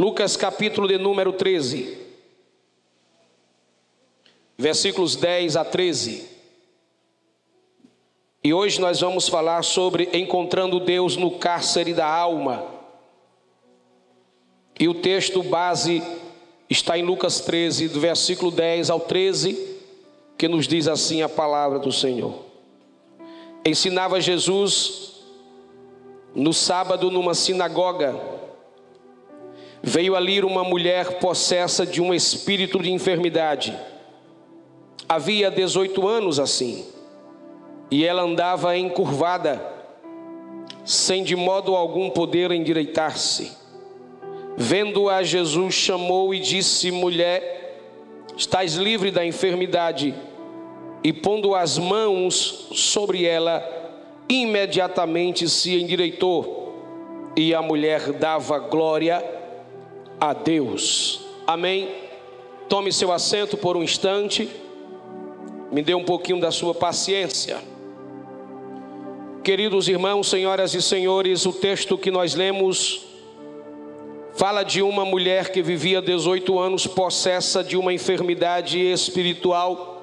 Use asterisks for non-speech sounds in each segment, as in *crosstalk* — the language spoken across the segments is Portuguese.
Lucas capítulo de número 13, versículos 10 a 13. E hoje nós vamos falar sobre encontrando Deus no cárcere da alma. E o texto base está em Lucas 13, do versículo 10 ao 13, que nos diz assim a palavra do Senhor. Ensinava Jesus no sábado numa sinagoga Veio ali uma mulher possessa de um espírito de enfermidade. Havia 18 anos assim, e ela andava encurvada, sem de modo algum poder endireitar-se. Vendo-a, Jesus chamou e disse: Mulher, estás livre da enfermidade. E pondo as mãos sobre ela, imediatamente se endireitou, e a mulher dava glória a Deus. Amém. Tome seu assento por um instante. Me dê um pouquinho da sua paciência. Queridos irmãos, senhoras e senhores, o texto que nós lemos fala de uma mulher que vivia 18 anos possessa de uma enfermidade espiritual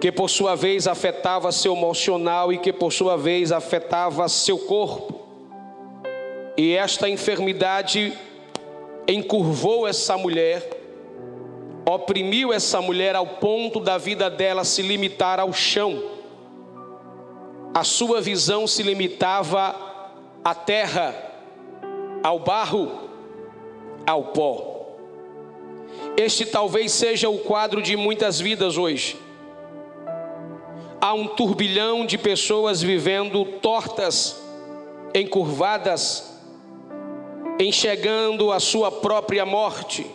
que por sua vez afetava seu emocional e que por sua vez afetava seu corpo. E esta enfermidade encurvou essa mulher, oprimiu essa mulher ao ponto da vida dela se limitar ao chão. A sua visão se limitava à terra, ao barro, ao pó. Este talvez seja o quadro de muitas vidas hoje. Há um turbilhão de pessoas vivendo tortas, encurvadas, enxergando a sua própria morte,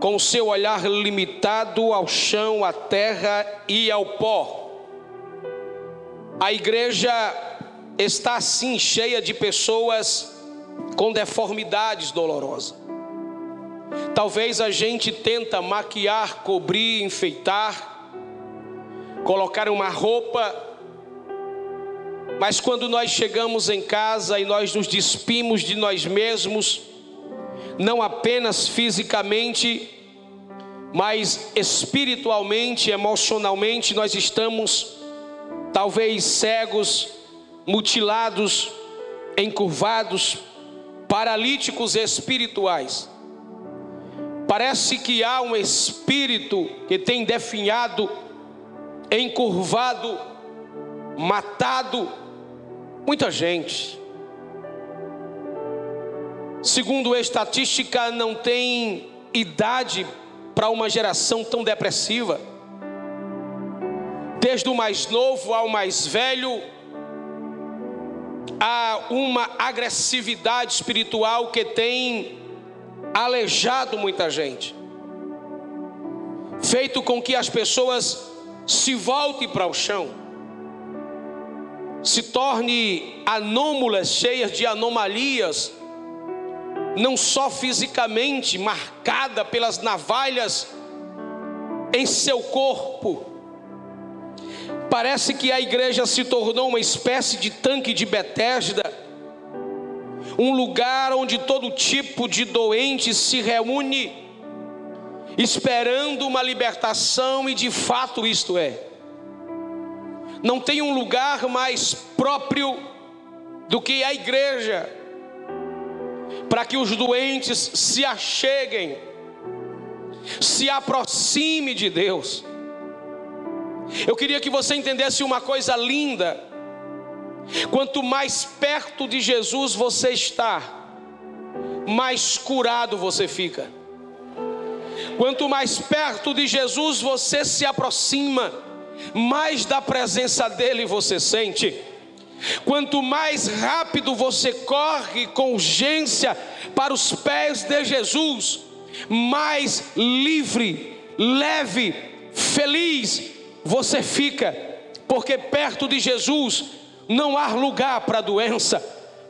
com seu olhar limitado ao chão, à terra e ao pó. A igreja está assim cheia de pessoas com deformidades dolorosas. Talvez a gente tenta maquiar, cobrir, enfeitar, colocar uma roupa mas quando nós chegamos em casa e nós nos despimos de nós mesmos, não apenas fisicamente, mas espiritualmente, emocionalmente, nós estamos talvez cegos, mutilados, encurvados, paralíticos espirituais. Parece que há um espírito que tem definhado, encurvado, matado, Muita gente. Segundo a estatística, não tem idade para uma geração tão depressiva. Desde o mais novo ao mais velho, há uma agressividade espiritual que tem aleijado muita gente, feito com que as pessoas se voltem para o chão se torne anômalas, cheias de anomalias, não só fisicamente marcada pelas navalhas em seu corpo. Parece que a igreja se tornou uma espécie de tanque de Betesda, um lugar onde todo tipo de doente se reúne, esperando uma libertação, e de fato isto é não tem um lugar mais próprio do que a igreja, para que os doentes se acheguem, se aproxime de Deus. Eu queria que você entendesse uma coisa linda: quanto mais perto de Jesus você está, mais curado você fica. Quanto mais perto de Jesus você se aproxima, mais da presença dele você sente. Quanto mais rápido você corre com urgência para os pés de Jesus, mais livre, leve, feliz você fica, porque perto de Jesus não há lugar para doença,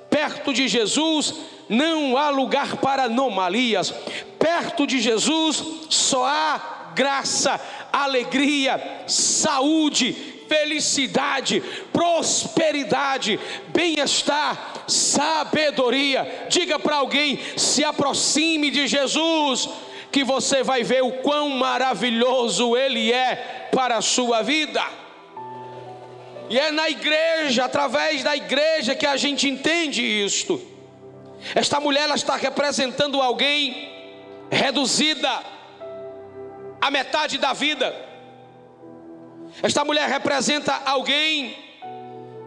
perto de Jesus não há lugar para anomalias, perto de Jesus só há graça, alegria, saúde, felicidade, prosperidade, bem-estar, sabedoria. Diga para alguém: se aproxime de Jesus, que você vai ver o quão maravilhoso Ele é para a sua vida. E é na igreja, através da igreja, que a gente entende isto. Esta mulher ela está representando alguém reduzida à metade da vida. Esta mulher representa alguém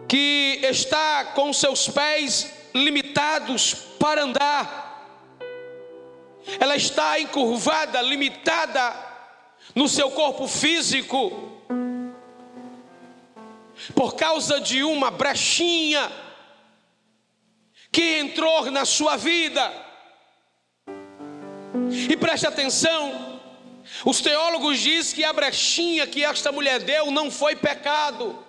que está com seus pés limitados para andar. Ela está encurvada, limitada no seu corpo físico por causa de uma brechinha que entrou na sua vida. E preste atenção, os teólogos dizem que a brechinha que esta mulher deu não foi pecado,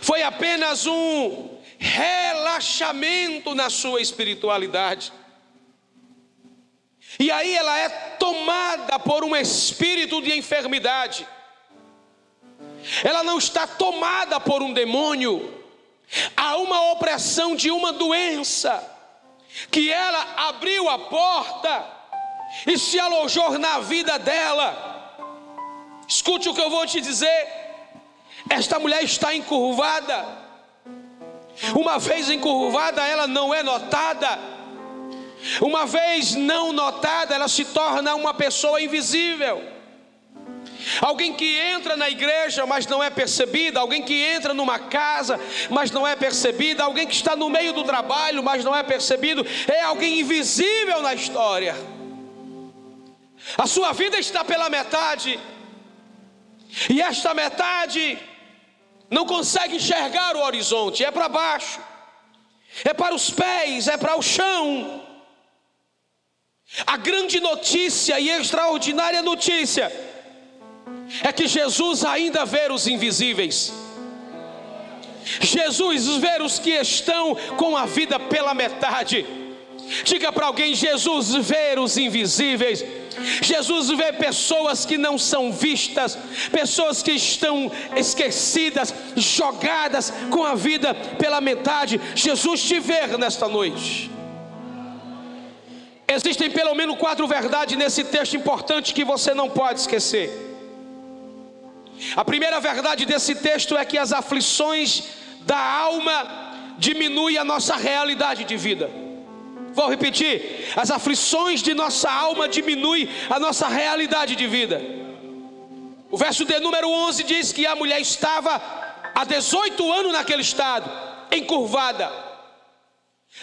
foi apenas um relaxamento na sua espiritualidade. E aí ela é tomada por um espírito de enfermidade. Ela não está tomada por um demônio, há uma opressão de uma doença, que ela abriu a porta e se alojou na vida dela. Escute o que eu vou te dizer: esta mulher está encurvada, uma vez encurvada, ela não é notada. Uma vez não notada, ela se torna uma pessoa invisível. Alguém que entra na igreja, mas não é percebida, alguém que entra numa casa, mas não é percebida, alguém que está no meio do trabalho, mas não é percebido, é alguém invisível na história. A sua vida está pela metade, e esta metade não consegue enxergar o horizonte, é para baixo, é para os pés, é para o chão. A grande notícia e extraordinária notícia é que Jesus ainda vê os invisíveis. Jesus vê os que estão com a vida pela metade. Diga para alguém: Jesus vê os invisíveis. Jesus vê pessoas que não são vistas, pessoas que estão esquecidas, jogadas com a vida pela metade. Jesus te vê nesta noite. Existem pelo menos quatro verdades nesse texto importante que você não pode esquecer. A primeira verdade desse texto é que as aflições da alma diminuem a nossa realidade de vida. Vou repetir: as aflições de nossa alma diminuem a nossa realidade de vida. O verso de número 11 diz que a mulher estava há 18 anos naquele estado, encurvada,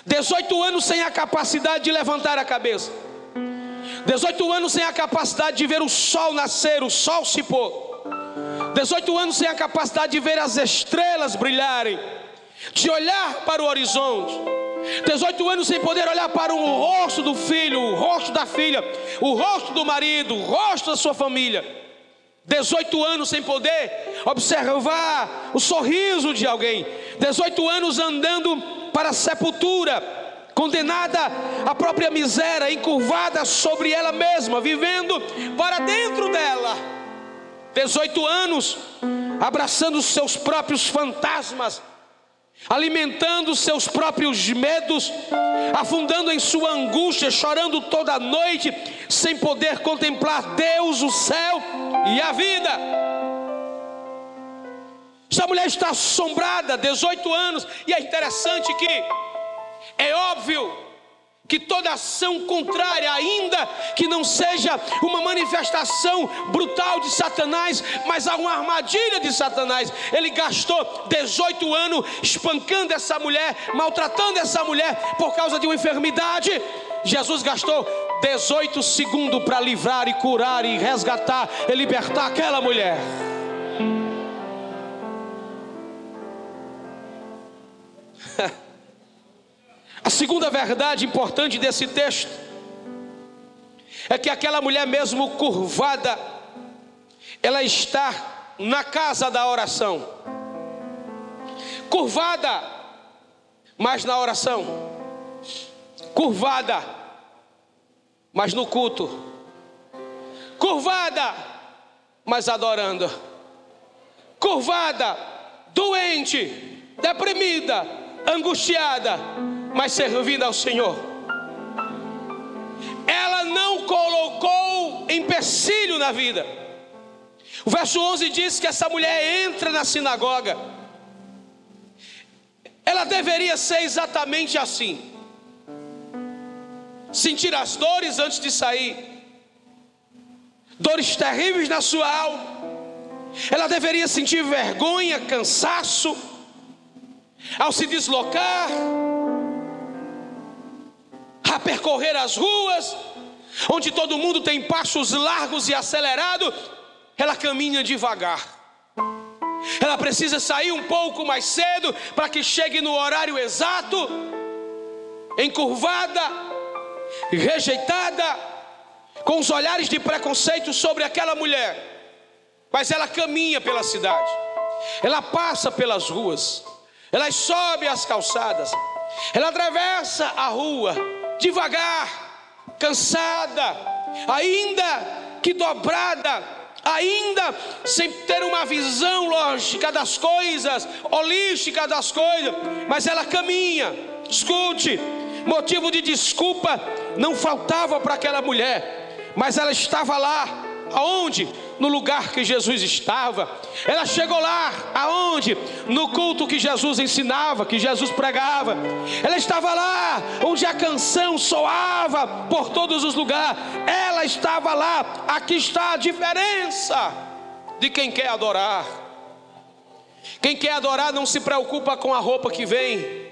18 anos sem a capacidade de levantar a cabeça, 18 anos sem a capacidade de ver o sol nascer, o sol se pôr. 18 anos sem a capacidade de ver as estrelas brilharem, de olhar para o horizonte. 18 anos sem poder olhar para o rosto do filho, o rosto da filha, o rosto do marido, o rosto da sua família. 18 anos sem poder observar o sorriso de alguém. 18 anos andando para a sepultura, condenada à própria miséria, encurvada sobre ela mesma, vivendo para dentro dela 18 anos, abraçando os seus próprios fantasmas, alimentando seus próprios medos, afundando em sua angústia, chorando toda noite, sem poder contemplar Deus, o céu e a vida. Essa mulher está assombrada, 18 anos, e é interessante que, é óbvio, que toda ação contrária, ainda que não seja uma manifestação brutal de Satanás, mas uma armadilha de Satanás. Ele gastou 18 anos espancando essa mulher, maltratando essa mulher por causa de uma enfermidade. Jesus gastou 18 segundos para livrar e curar e resgatar e libertar aquela mulher. *laughs* A segunda verdade importante desse texto é que aquela mulher, mesmo curvada, ela está na casa da oração. Curvada, mas na oração. Curvada, mas no culto. Curvada, mas adorando. curvada, doente, deprimida, angustiada, mas servindo ao Senhor. Ela não colocou empecilho na vida. O verso 11 diz que essa mulher entra na sinagoga. Ela deveria ser exatamente assim: sentir as dores antes de sair, dores terríveis na sua alma. Ela deveria sentir vergonha, cansaço, ao se deslocar, percorrer as ruas, onde todo mundo tem passos largos e acelerados, ela caminha devagar. Ela precisa sair um pouco mais cedo para que chegue no horário exato, encurvada, rejeitada, com os olhares de preconceito sobre aquela mulher. Mas ela caminha pela cidade, ela passa pelas ruas, ela sobe as calçadas, ela atravessa a rua devagar, cansada, ainda que dobrada, ainda sem ter uma visão lógica das coisas, holística das coisas, mas ela caminha. Escute, motivo de desculpa não faltava para aquela mulher, mas ela estava lá, aonde? No lugar que Jesus estava. Ela chegou lá, aonde? No culto que Jesus ensinava, que Jesus pregava. Ela estava lá, onde a canção soava por todos os lugares. Ela estava lá. Aqui está a diferença de quem quer adorar. Quem quer adorar não se preocupa com a roupa que vem.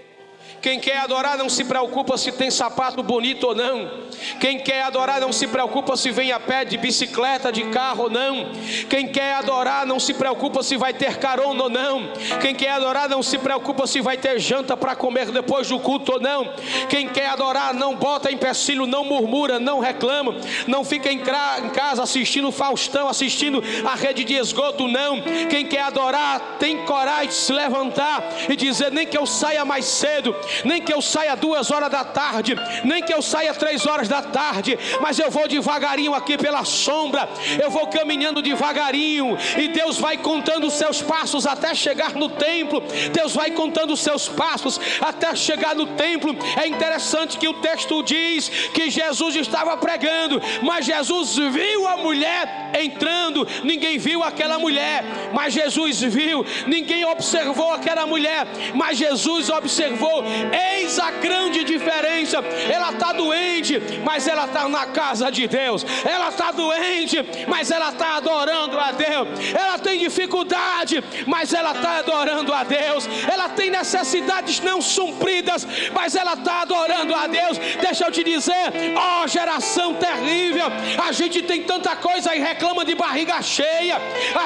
Quem quer adorar não se preocupa se tem sapato bonito ou não. Quem quer adorar não se preocupa se vem a pé, de bicicleta, de carro ou não. Quem quer adorar não se preocupa se vai ter carona ou não. Quem quer adorar não se preocupa se vai ter janta para comer depois do culto ou não. Quem quer adorar não bota empecilho, não murmura, não reclama, não fica em casa assistindo Faustão, assistindo a rede de esgoto, não. Quem quer adorar tem coragem de se levantar e dizer: nem que eu saia mais cedo, nem que eu saia duas horas da tarde, nem que eu saia três horas da tarde, mas eu vou devagarinho aqui pela sombra, eu vou caminhando devagarinho, e Deus vai contando os seus passos até chegar no templo. Deus vai contando os seus passos até chegar no templo. É interessante que o texto diz que Jesus estava pregando, mas Jesus viu a mulher entrando, ninguém viu aquela mulher, mas Jesus viu, ninguém observou aquela mulher, mas Jesus observou. Eis a grande diferença. Ela está doente, mas ela está na casa de Deus. Ela está doente, mas ela está adorando a Deus. Ela tem dificuldade, mas ela está adorando a Deus. Ela tem necessidades não supridas, mas ela está adorando a Deus. Deixa eu te dizer, ó oh, geração terrível, a gente tem tanta coisa e reclama de barriga cheia.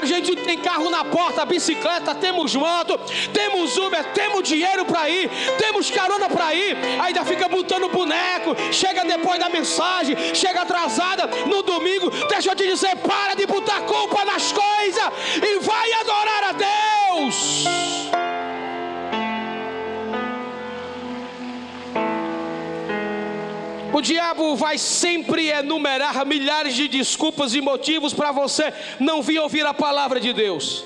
A gente tem carro na porta, bicicleta, temos moto, temos Uber, temos dinheiro para ir, temos carona para ir, ainda fica botando boneco, chega depois da mensagem, chega atrasada no domingo. Deixa eu te dizer, para de botar culpa nas coisas e vai adorar a Deus. O diabo vai sempre enumerar milhares de desculpas e motivos para você não vir ouvir a palavra de Deus.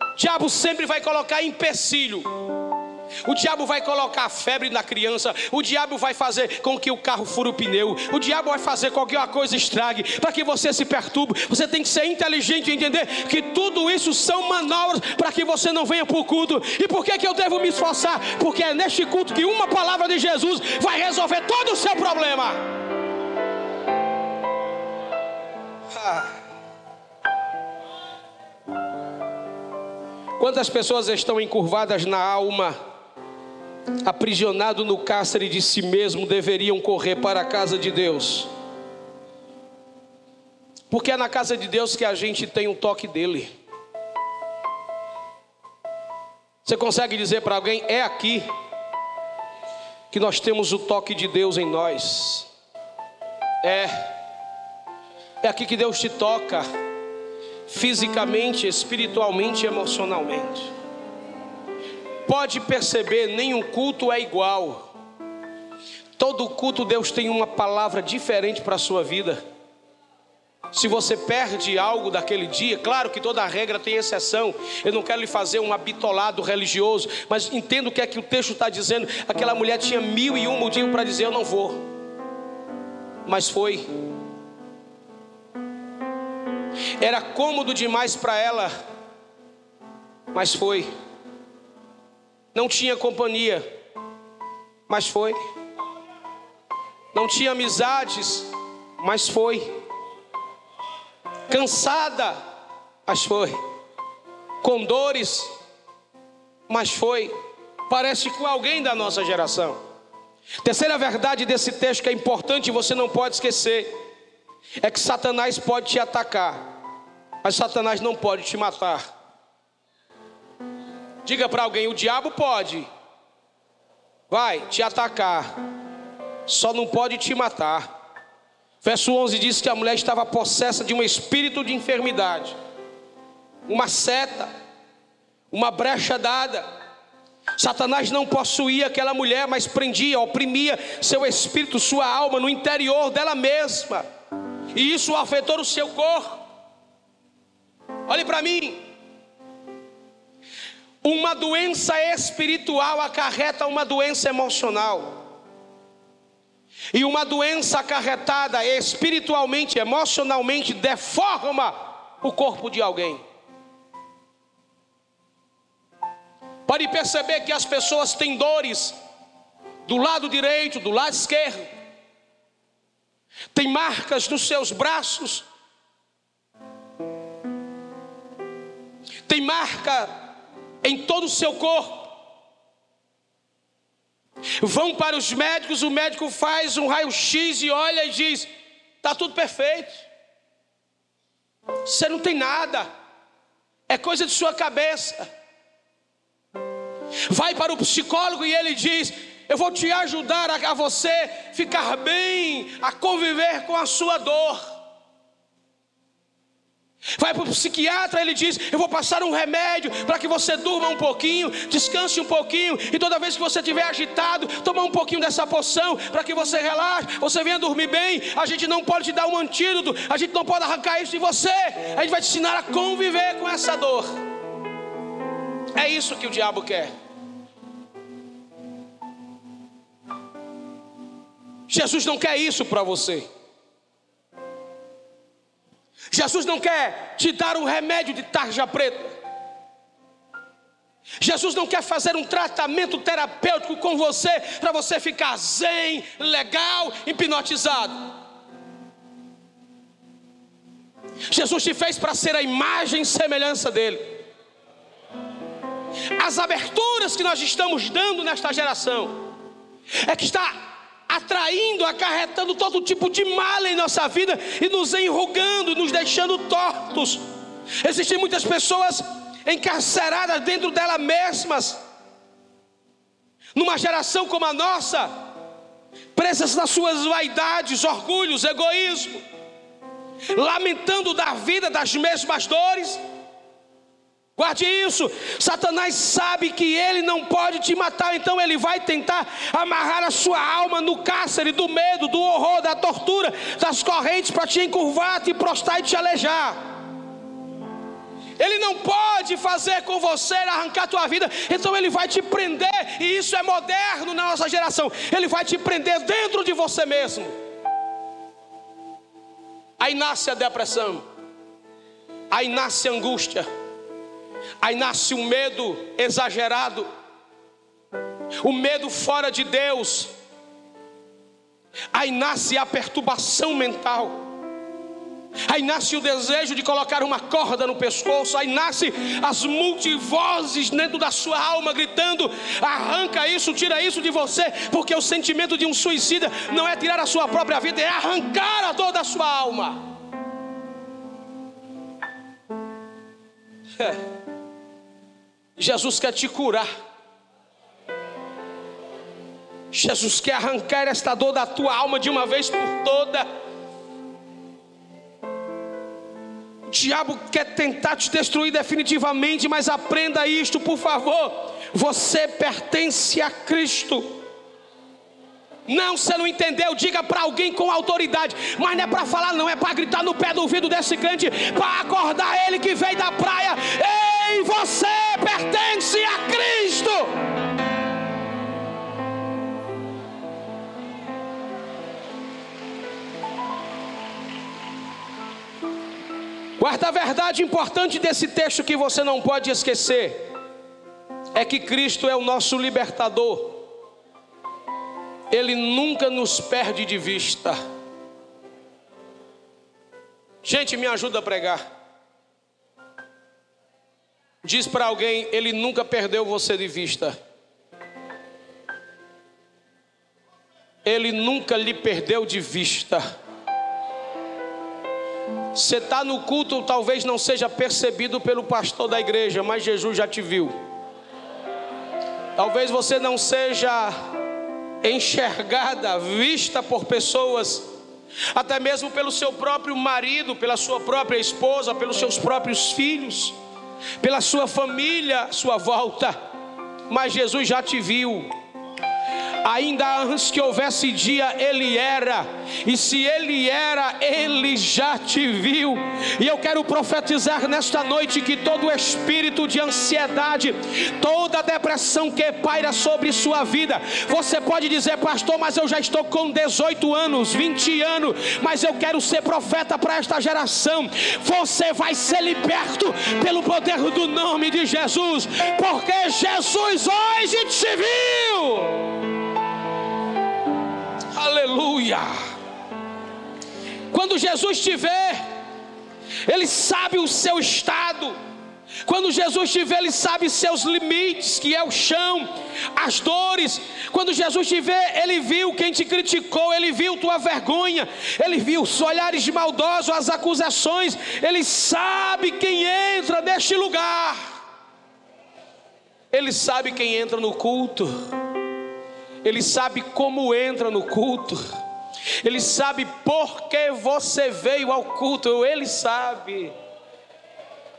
O diabo sempre vai colocar empecilho. O diabo vai colocar febre na criança. O diabo vai fazer com que o carro fure o pneu. O diabo vai fazer a coisa estrague. Para que você se perturbe. Você tem que ser inteligente e entender que tudo isso são manobras para que você não venha para o culto. E por que, que eu devo me esforçar? Porque é neste culto que uma palavra de Jesus vai resolver todo o seu problema. Ah. Quantas pessoas estão encurvadas na alma? Aprisionado no cárcere de si mesmo, deveriam correr para a casa de Deus. Porque é na casa de Deus que a gente tem um toque dele. Você consegue dizer para alguém: é aqui que nós temos o toque de Deus em nós. É, é aqui que Deus te toca, fisicamente, espiritualmente e emocionalmente pode perceber, nenhum culto é igual. Todo culto Deus tem uma palavra diferente para a sua vida. Se você perde algo daquele dia, claro que toda regra tem exceção. Eu não quero lhe fazer um habitolado religioso, mas entendo o que é que o texto está dizendo. Aquela mulher tinha mil e um motivo para dizer: Eu não vou. Mas foi. Era cômodo demais para ela, mas foi. Não tinha companhia, mas foi. Não tinha amizades, mas foi cansada, mas foi, com dores, mas foi, parece com alguém da nossa geração. Terceira verdade desse texto que é importante e você não pode esquecer, é que Satanás pode te atacar, mas Satanás não pode te matar. Diga para alguém: o diabo pode, vai te atacar, só não pode te matar. Verso 11 diz que a mulher estava possessa de um espírito de enfermidade, uma seta, uma brecha dada. Satanás não possuía aquela mulher, mas prendia, oprimia seu espírito, sua alma no interior dela mesma, e isso afetou o seu corpo. Olhe para mim, uma doença espiritual acarreta uma doença emocional. E uma doença acarretada espiritualmente, emocionalmente, deforma o corpo de alguém. Pode perceber que as pessoas têm dores do lado direito, do lado esquerdo, tem marcas nos seus braços, tem marca em todo o seu corpo. Vão para os médicos, o médico faz um raio-x e olha e diz: está tudo perfeito. Você não tem nada, é coisa de sua cabeça. Vai para o psicólogo e ele diz: Eu vou te ajudar a, a você ficar bem, a conviver com a sua dor. Vai para o psiquiatra, ele diz: Eu vou passar um remédio para que você durma um pouquinho, descanse um pouquinho, e toda vez que você estiver agitado, toma um pouquinho dessa poção para que você relaxe, você venha dormir bem. A gente não pode te dar um antídoto, a gente não pode arrancar isso de você, a gente vai te ensinar a conviver com essa dor. É isso que o diabo quer. Jesus não quer isso para você. Jesus não quer te dar um remédio de tarja preta. Jesus não quer fazer um tratamento terapêutico com você para você ficar zen, legal, hipnotizado. Jesus te fez para ser a imagem e semelhança dele. As aberturas que nós estamos dando nesta geração é que está atraindo, acarretando todo tipo de mal em nossa vida e nos enrugando, nos deixando tortos. Existem muitas pessoas encarceradas dentro delas mesmas, numa geração como a nossa, presas nas suas vaidades, orgulhos, egoísmo, lamentando da vida das mesmas dores Guarde isso. Satanás sabe que ele não pode te matar, então ele vai tentar amarrar a sua alma no cárcere do medo, do horror, da tortura, das correntes para te encurvar, te prostrar e te alejar. Ele não pode fazer com você arrancar a tua vida, então ele vai te prender, e isso é moderno na nossa geração. Ele vai te prender dentro de você mesmo. Aí nasce a depressão, aí nasce a angústia Aí nasce um medo exagerado, o medo fora de Deus. Aí nasce a perturbação mental. Aí nasce o desejo de colocar uma corda no pescoço. Aí nasce as multivozes dentro da sua alma gritando: arranca isso, tira isso de você, porque o sentimento de um suicida não é tirar a sua própria vida, é arrancar a dor da sua alma. *laughs* É. Jesus quer te curar. Jesus quer arrancar esta dor da tua alma de uma vez por toda. O diabo quer tentar te destruir definitivamente, mas aprenda isto, por favor. Você pertence a Cristo. Não, você não entendeu. Diga para alguém com autoridade. Mas não é para falar, não. É para gritar no pé do ouvido desse crente. Para acordar ele que veio da praia. Ei, você pertence a Cristo. Quarta verdade importante desse texto que você não pode esquecer é que Cristo é o nosso libertador. Ele nunca nos perde de vista. Gente, me ajuda a pregar. Diz para alguém, ele nunca perdeu você de vista. Ele nunca lhe perdeu de vista. Você está no culto, talvez não seja percebido pelo pastor da igreja, mas Jesus já te viu. Talvez você não seja enxergada, vista por pessoas, até mesmo pelo seu próprio marido, pela sua própria esposa, pelos seus próprios filhos, pela sua família, sua volta, mas Jesus já te viu ainda antes que houvesse dia, Ele era, e se Ele era, Ele já te viu. E eu quero profetizar nesta noite que todo espírito de ansiedade, toda depressão que paira sobre sua vida, você pode dizer, pastor, mas eu já estou com 18 anos, 20 anos, mas eu quero ser profeta para esta geração. Você vai ser liberto pelo poder do nome de Jesus, porque Jesus hoje te viu. Aleluia. Quando Jesus te vê, Ele sabe o seu estado. Quando Jesus te vê, Ele sabe seus limites, que é o chão, as dores. Quando Jesus te vê, Ele viu quem te criticou, Ele viu tua vergonha, Ele viu os olhares maldosos, as acusações. Ele sabe quem entra neste lugar. Ele sabe quem entra no culto. Ele sabe como entra no culto, Ele sabe por que você veio ao culto, Ele sabe.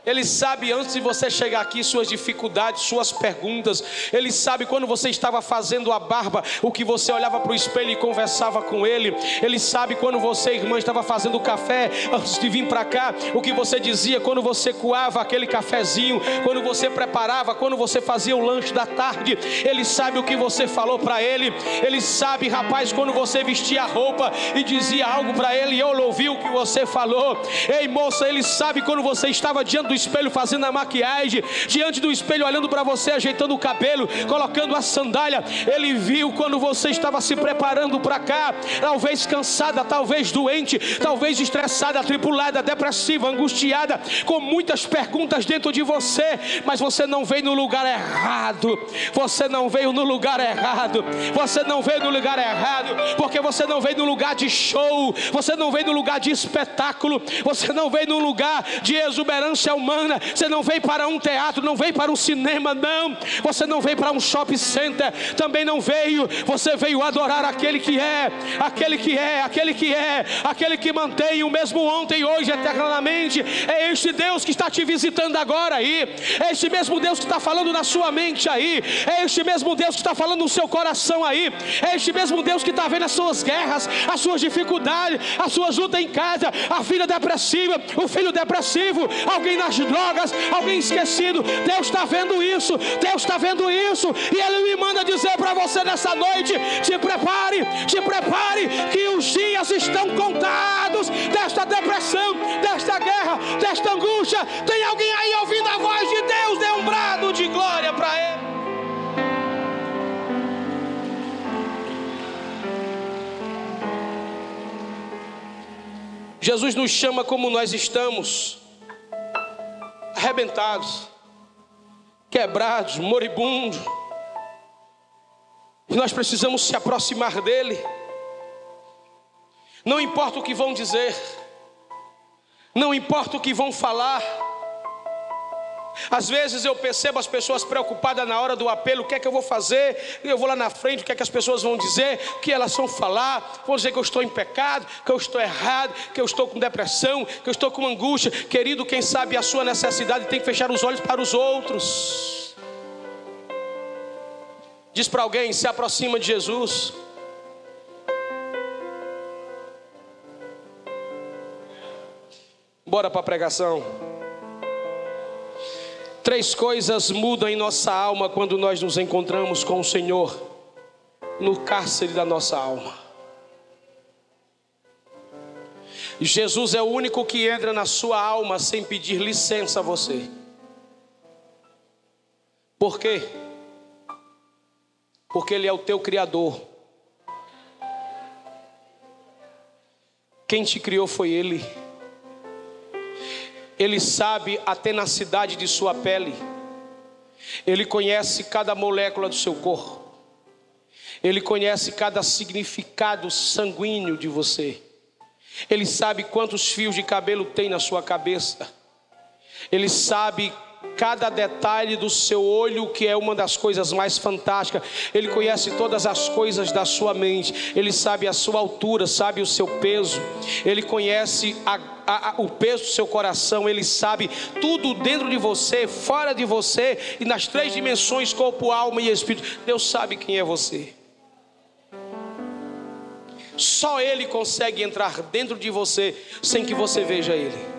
Ele sabe antes de você chegar aqui suas dificuldades, suas perguntas. Ele sabe quando você estava fazendo a barba, o que você olhava para o espelho e conversava com ele. Ele sabe quando você, irmã, estava fazendo café antes de vir para cá, o que você dizia quando você coava aquele cafezinho, quando você preparava, quando você fazia o lanche da tarde. Ele sabe o que você falou para ele. Ele sabe, rapaz, quando você vestia a roupa e dizia algo para ele, eu ouvi o que você falou. Ei, moça, ele sabe quando você estava diante do espelho fazendo a maquiagem, diante do espelho olhando para você, ajeitando o cabelo, colocando a sandália. Ele viu quando você estava se preparando para cá, talvez cansada, talvez doente, talvez estressada, tripulada, depressiva, angustiada, com muitas perguntas dentro de você, mas você não veio no lugar errado. Você não veio no lugar errado. Você não veio no lugar errado, porque você não veio no lugar de show, você não veio no lugar de espetáculo, você não veio no lugar de exuberância humana humana. Você não veio para um teatro, não veio para um cinema, não. Você não veio para um shopping center, também não veio. Você veio adorar aquele que é, aquele que é, aquele que é, aquele que mantém o mesmo ontem, e hoje, eternamente. É este Deus que está te visitando agora aí. É este mesmo Deus que está falando na sua mente aí. É este mesmo Deus que está falando no seu coração aí. É este mesmo Deus que está vendo as suas guerras, as suas dificuldades, as suas lutas em casa, a filha depressiva, o filho depressivo, alguém na de drogas, alguém esquecido. Deus está vendo isso, Deus está vendo isso, e Ele me manda dizer para você nessa noite: te prepare, te prepare, que os dias estão contados desta depressão, desta guerra, desta angústia. Tem alguém aí ouvindo a voz de Deus? Dê um brado de glória para Ele. Jesus nos chama como nós estamos arrebentados, quebrados, moribundos. E nós precisamos se aproximar dele. Não importa o que vão dizer, não importa o que vão falar, às vezes eu percebo as pessoas preocupadas na hora do apelo: o que é que eu vou fazer? Eu vou lá na frente, o que é que as pessoas vão dizer? O que elas vão falar? Vão dizer que eu estou em pecado, que eu estou errado, que eu estou com depressão, que eu estou com angústia. Querido, quem sabe a sua necessidade tem que fechar os olhos para os outros. Diz para alguém: se aproxima de Jesus. Bora para a pregação. Três coisas mudam em nossa alma quando nós nos encontramos com o Senhor no cárcere da nossa alma. Jesus é o único que entra na sua alma sem pedir licença a você. Por quê? Porque Ele é o teu Criador. Quem te criou foi Ele. Ele sabe a tenacidade de sua pele. Ele conhece cada molécula do seu corpo. Ele conhece cada significado sanguíneo de você. Ele sabe quantos fios de cabelo tem na sua cabeça. Ele sabe cada detalhe do seu olho, que é uma das coisas mais fantásticas. Ele conhece todas as coisas da sua mente. Ele sabe a sua altura, sabe o seu peso. Ele conhece a, o peso do seu coração. Ele sabe tudo dentro de você, fora de você e nas três dimensões corpo, alma e espírito. Deus sabe quem é você. Só Ele consegue entrar dentro de você sem que você veja Ele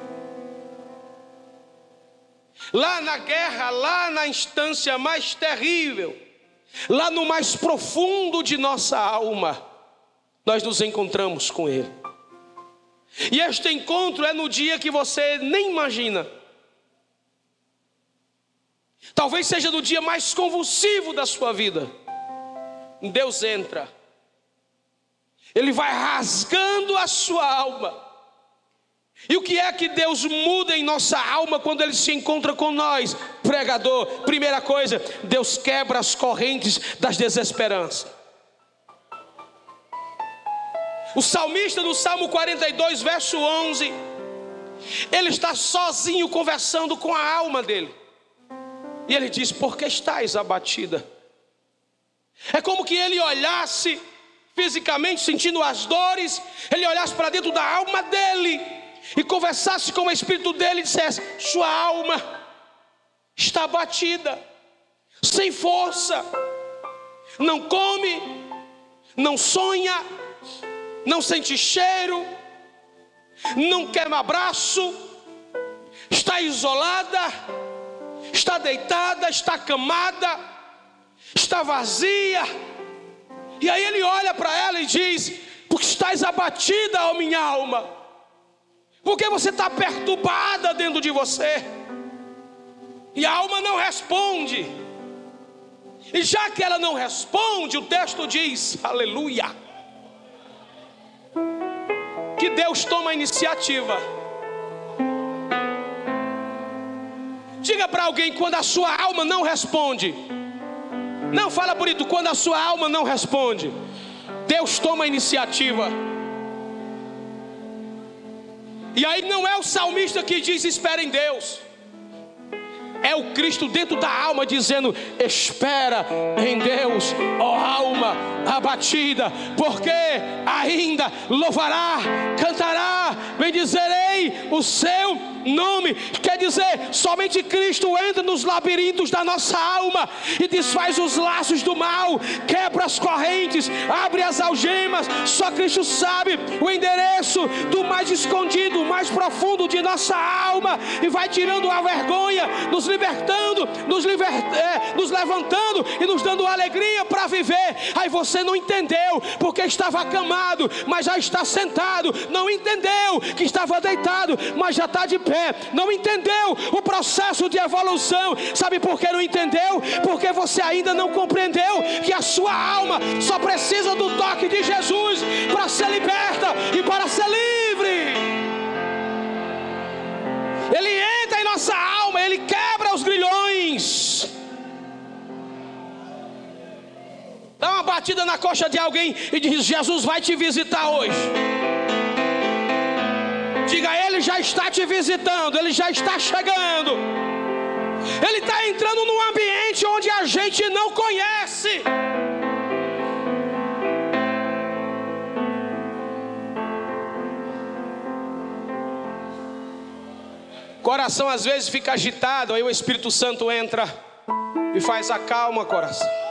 lá na guerra, lá na instância mais terrível, lá no mais profundo de nossa alma, nós nos encontramos com Ele. E este encontro é no dia que você nem imagina. Talvez seja no dia mais convulsivo da sua vida. Deus entra, Ele vai rasgando a sua alma e o que é que Deus muda em nossa alma quando Ele se encontra com nós? Pregador, primeira coisa, Deus quebra as correntes das desesperanças. O salmista no Salmo 42, verso 11, ele está sozinho conversando com a alma dele. E ele diz: Por que estás abatida? É como que ele olhasse fisicamente, sentindo as dores, ele olhasse para dentro da alma dele e conversasse com o espírito dele e dissesse: Sua alma está batida, sem força, não come, não sonha, não sente cheiro, não quer um abraço, está isolada, está deitada, está camada, está vazia. E aí ele olha para ela e diz: Porque estás abatida, ó minha alma porque você está perturbada dentro de você, e a alma não responde, e já que ela não responde, o texto diz: Aleluia, que Deus toma a iniciativa. Diga para alguém quando a sua alma não responde. Não fala bonito, quando a sua alma não responde. Deus toma a iniciativa. E aí não é o salmista que diz: espera em Deus. É o Cristo dentro da alma dizendo: Espera em Deus, ó alma abatida, porque ainda louvará, cantará, bendizerei o seu nome. Quer dizer, somente Cristo entra nos labirintos da nossa alma e desfaz os laços do mal, quebra as correntes, abre as algemas. Só Cristo sabe o endereço do mais escondido, mais profundo de nossa alma e vai tirando a vergonha, nos libertando, nos, liber, é, nos levantando e nos dando alegria para viver. Aí você não entendeu porque estava acamado, mas já está sentado. Não entendeu que estava deitado, mas já está de pé não entendeu o processo de evolução. Sabe por que não entendeu? Porque você ainda não compreendeu que a sua alma só precisa do toque de Jesus para ser liberta e para ser livre. Ele entra em nossa alma, ele quebra os grilhões. Dá uma batida na coxa de alguém e diz: Jesus vai te visitar hoje. Diga, Ele já está te visitando, Ele já está chegando. Ele está entrando num ambiente onde a gente não conhece. Coração às vezes fica agitado, aí o Espírito Santo entra e faz a calma, coração.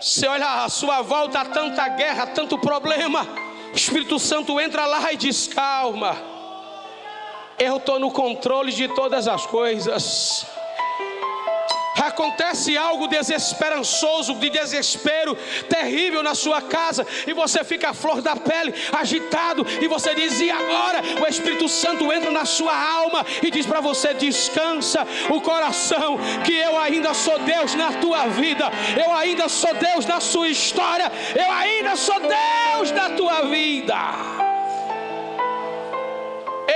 Você olha à sua volta, tanta guerra, tanto problema. O Espírito Santo entra lá e diz: calma, eu estou no controle de todas as coisas acontece algo desesperançoso, de desespero terrível na sua casa, e você fica a flor da pele, agitado, e você diz: e agora? O Espírito Santo entra na sua alma e diz para você: descansa o coração, que eu ainda sou Deus na tua vida, eu ainda sou Deus na sua história, eu ainda sou Deus na tua vida.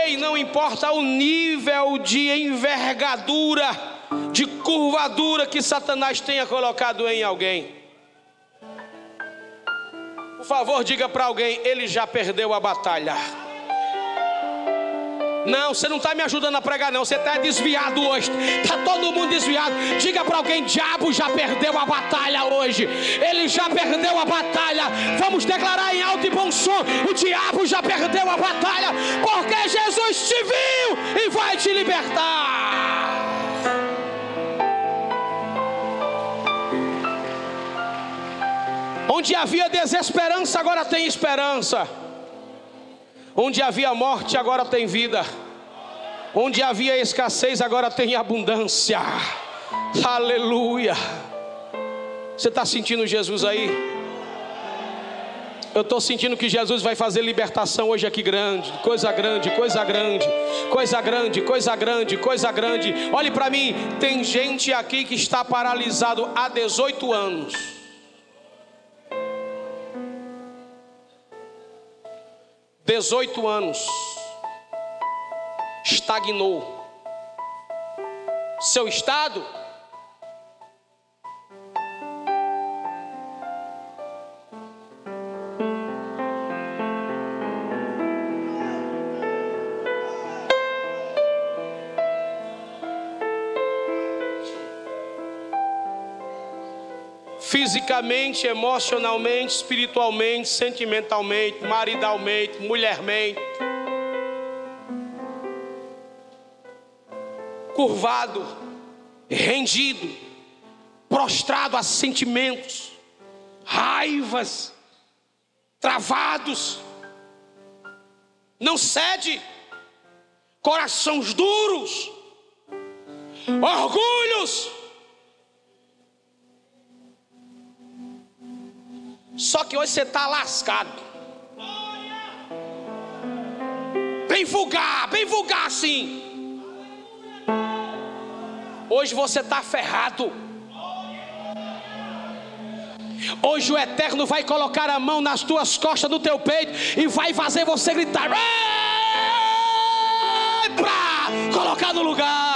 Ei, não importa o nível de envergadura, de curvadura que Satanás tenha colocado em alguém. Por favor, diga para alguém: ele já perdeu a batalha. Não, você não está me ajudando a pregar, não. Você está desviado hoje. Está todo mundo desviado. Diga para alguém: diabo já perdeu a batalha hoje. Ele já perdeu a batalha. Vamos declarar em alto e bom som: o diabo já perdeu a batalha. Porque Jesus te viu e vai te libertar. Onde havia desesperança, agora tem esperança. Onde havia morte, agora tem vida. Onde havia escassez, agora tem abundância. Aleluia. Você está sentindo Jesus aí? Eu estou sentindo que Jesus vai fazer libertação hoje aqui grande, coisa grande, coisa grande, coisa grande, coisa grande, coisa grande. Olhe para mim, tem gente aqui que está paralisado há 18 anos. 18 anos, estagnou. Seu estado fisicamente, emocionalmente, espiritualmente, sentimentalmente, maridalmente, mulhermente. Curvado, rendido, prostrado a sentimentos, raivas, travados, não cede, corações duros, orgulhos Só que hoje você está lascado. Bem vulgar, bem vulgar assim. Hoje você está ferrado. Hoje o Eterno vai colocar a mão nas tuas costas, no teu peito, e vai fazer você gritar. Pra colocar no lugar.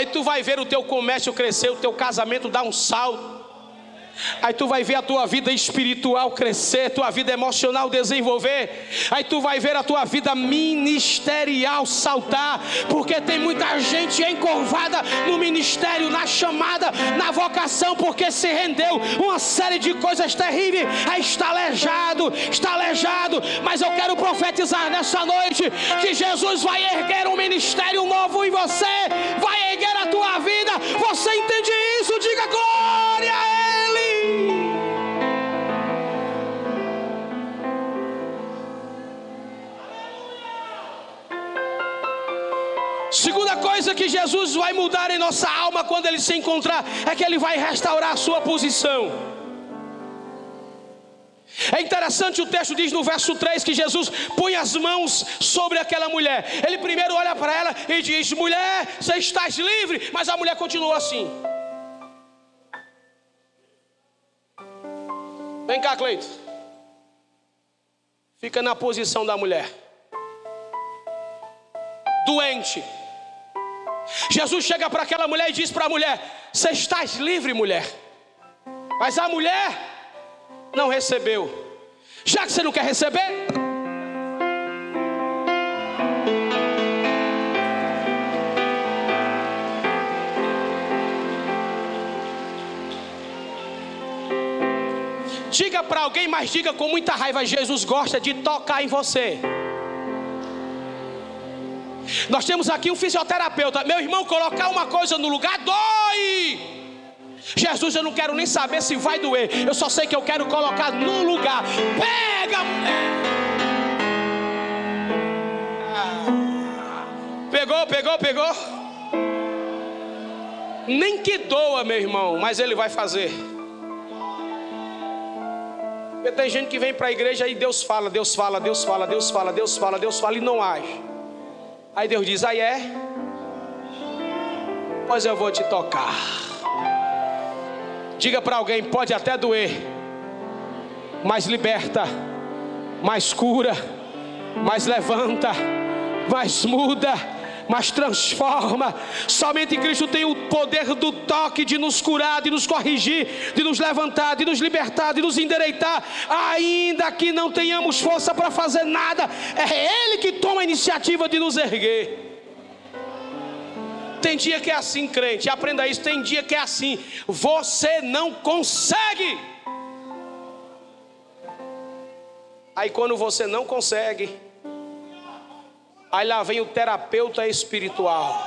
Aí tu vai ver o teu comércio crescer, o teu casamento dar um salto. Aí tu vai ver a tua vida espiritual crescer, tua vida emocional desenvolver. Aí tu vai ver a tua vida ministerial saltar, porque tem muita gente encurvada no ministério, na chamada, na vocação, porque se rendeu uma série de coisas terríveis. Aí está aleijado, está aleijado. Mas eu quero profetizar nessa noite que Jesus vai erguer um ministério novo em você, vai Você entende isso? Diga glória a Ele. Segunda coisa que Jesus vai mudar em nossa alma quando ele se encontrar é que ele vai restaurar a sua posição. É interessante o texto diz no verso 3 que Jesus põe as mãos sobre aquela mulher. Ele primeiro olha para ela e diz: Mulher, você estás livre. Mas a mulher continua assim. Vem cá, Cleito. Fica na posição da mulher. Doente Jesus chega para aquela mulher e diz para a mulher: Você estás livre, mulher. Mas a mulher não recebeu. Já que você não quer receber, Diga para alguém, mas diga com muita raiva: Jesus gosta de tocar em você. Nós temos aqui um fisioterapeuta. Meu irmão, colocar uma coisa no lugar dói. Jesus, eu não quero nem saber se vai doer. Eu só sei que eu quero colocar no lugar. Pega, Pegou, pegou, pegou. Nem que doa, meu irmão, mas ele vai fazer. Porque tem gente que vem para a igreja e Deus fala, Deus fala, Deus fala, Deus fala, Deus fala, Deus fala e não age. Aí Deus diz: aí é, pois eu vou te tocar. Diga para alguém: pode até doer, mas liberta, mais cura, mais levanta, mais muda mas transforma. Somente Cristo tem o poder do toque de nos curar, de nos corrigir, de nos levantar, de nos libertar, de nos endireitar, ainda que não tenhamos força para fazer nada, é Ele que toma a iniciativa de nos erguer. Tem dia que é assim, crente, aprenda isso. Tem dia que é assim, você não consegue. Aí quando você não consegue, Aí lá vem o terapeuta espiritual.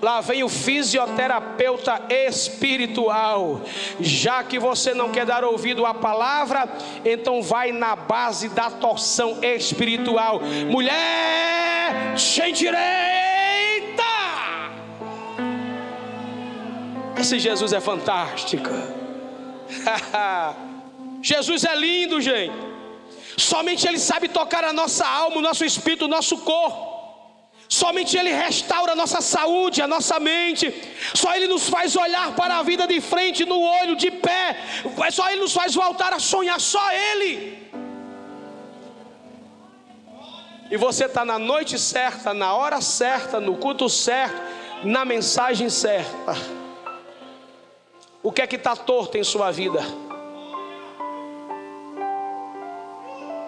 Lá vem o fisioterapeuta espiritual. Já que você não quer dar ouvido à palavra, então vai na base da torção espiritual. Mulher, sem direita. Esse Jesus é fantástico. *laughs* Jesus é lindo, gente. Somente Ele sabe tocar a nossa alma, o nosso espírito, o nosso corpo. Somente Ele restaura a nossa saúde, a nossa mente. Só Ele nos faz olhar para a vida de frente, no olho, de pé. Só Ele nos faz voltar a sonhar, só Ele. E você está na noite certa, na hora certa, no culto certo, na mensagem certa. O que é que está torto em sua vida?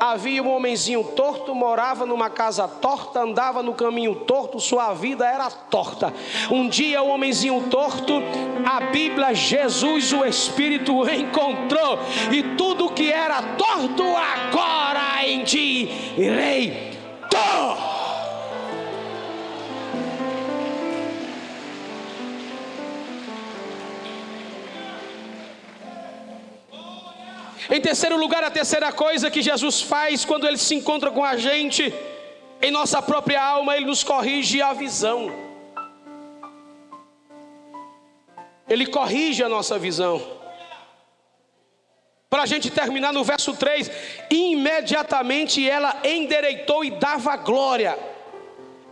Havia um homenzinho torto, morava numa casa torta, andava no caminho torto, sua vida era torta. Um dia o homenzinho torto, a Bíblia, Jesus, o Espírito encontrou, e tudo que era torto agora em ti Em terceiro lugar, a terceira coisa que Jesus faz quando ele se encontra com a gente, em nossa própria alma, ele nos corrige a visão. Ele corrige a nossa visão. Para a gente terminar no verso 3: imediatamente ela endereitou e dava glória.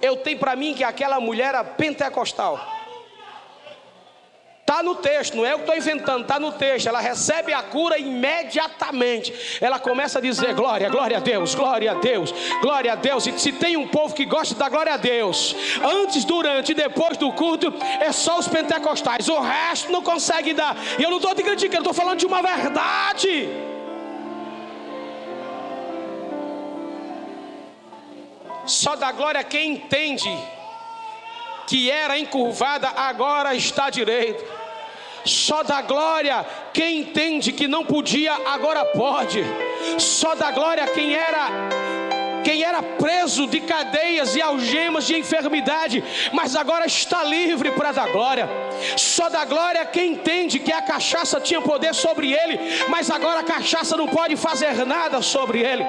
Eu tenho para mim que aquela mulher era pentecostal. Está no texto, não é eu que estou inventando, está no texto. Ela recebe a cura imediatamente. Ela começa a dizer: glória, glória a Deus, glória a Deus, glória a Deus. E se tem um povo que gosta da glória a Deus, antes, durante e depois do culto, é só os pentecostais. O resto não consegue dar. E eu não estou te criticando, estou falando de uma verdade. Só da glória quem entende que era encurvada, agora está direito. Só da glória quem entende que não podia, agora pode. Só da glória quem era quem era preso de cadeias e algemas de enfermidade, mas agora está livre para dar glória. Só da glória quem entende que a cachaça tinha poder sobre ele, mas agora a cachaça não pode fazer nada sobre ele.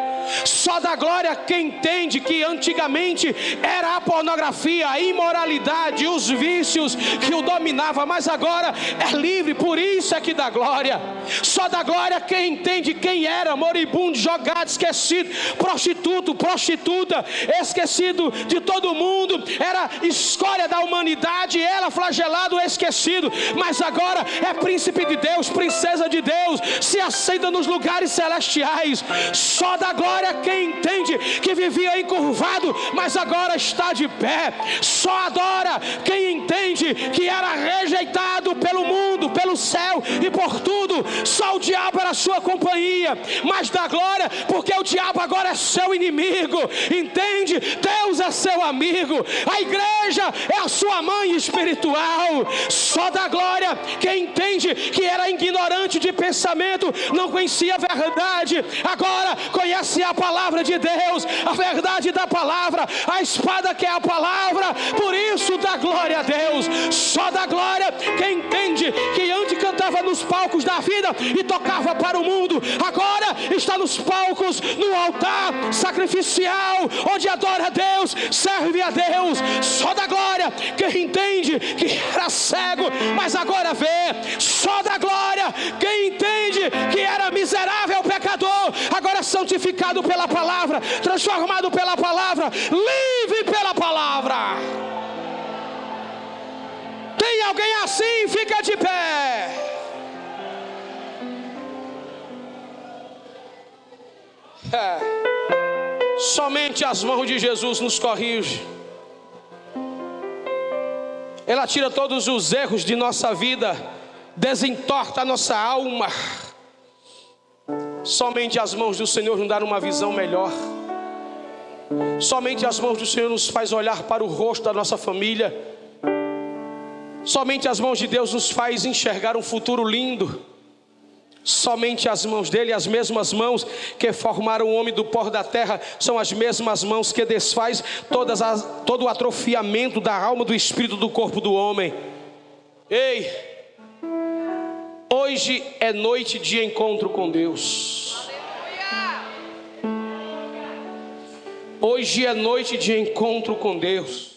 Só da glória quem entende que antigamente era a pornografia, a imoralidade, os vícios que o dominava, mas agora é livre, por isso é que dá glória. Só da glória quem entende quem era moribundo, jogado, esquecido, prostituto, prostituta, esquecido de todo mundo, era escória da humanidade, ela flagelado, esquecido, mas agora é príncipe de Deus, princesa de Deus, se aceita nos lugares celestiais. Só da glória quem entende que vivia encurvado, mas agora está de pé. Só adora quem entende que era rejeitado pelo mundo, pelo céu e por tudo. Só o diabo era sua companhia, mas da glória, porque o diabo agora é seu inimigo amigo. Entende? Deus é seu amigo. A igreja é a sua mãe espiritual. Só da glória quem entende que era ignorante de pensamento, não conhecia a verdade, agora conhece a palavra de Deus, a verdade da palavra, a espada que é a palavra. Por isso dá glória a Deus. Só da glória quem entende que antes cantava nos palcos da vida e tocava para o mundo, agora está nos palcos, no altar onde adora a Deus, serve a Deus. Só da glória quem entende que era cego, mas agora vê. Só da glória quem entende que era miserável pecador, agora santificado pela palavra, transformado pela palavra, livre pela palavra. Tem alguém assim? Fica de pé. É. Somente as mãos de Jesus nos corrige. Ela tira todos os erros de nossa vida, desentorta a nossa alma. Somente as mãos do Senhor nos dão uma visão melhor. Somente as mãos do Senhor nos faz olhar para o rosto da nossa família. Somente as mãos de Deus nos faz enxergar um futuro lindo. Somente as mãos dele, as mesmas mãos que formaram o homem do pó da terra, são as mesmas mãos que desfaz todas as, todo o atrofiamento da alma, do espírito, do corpo do homem. Ei, hoje é noite de encontro com Deus. Hoje é noite de encontro com Deus.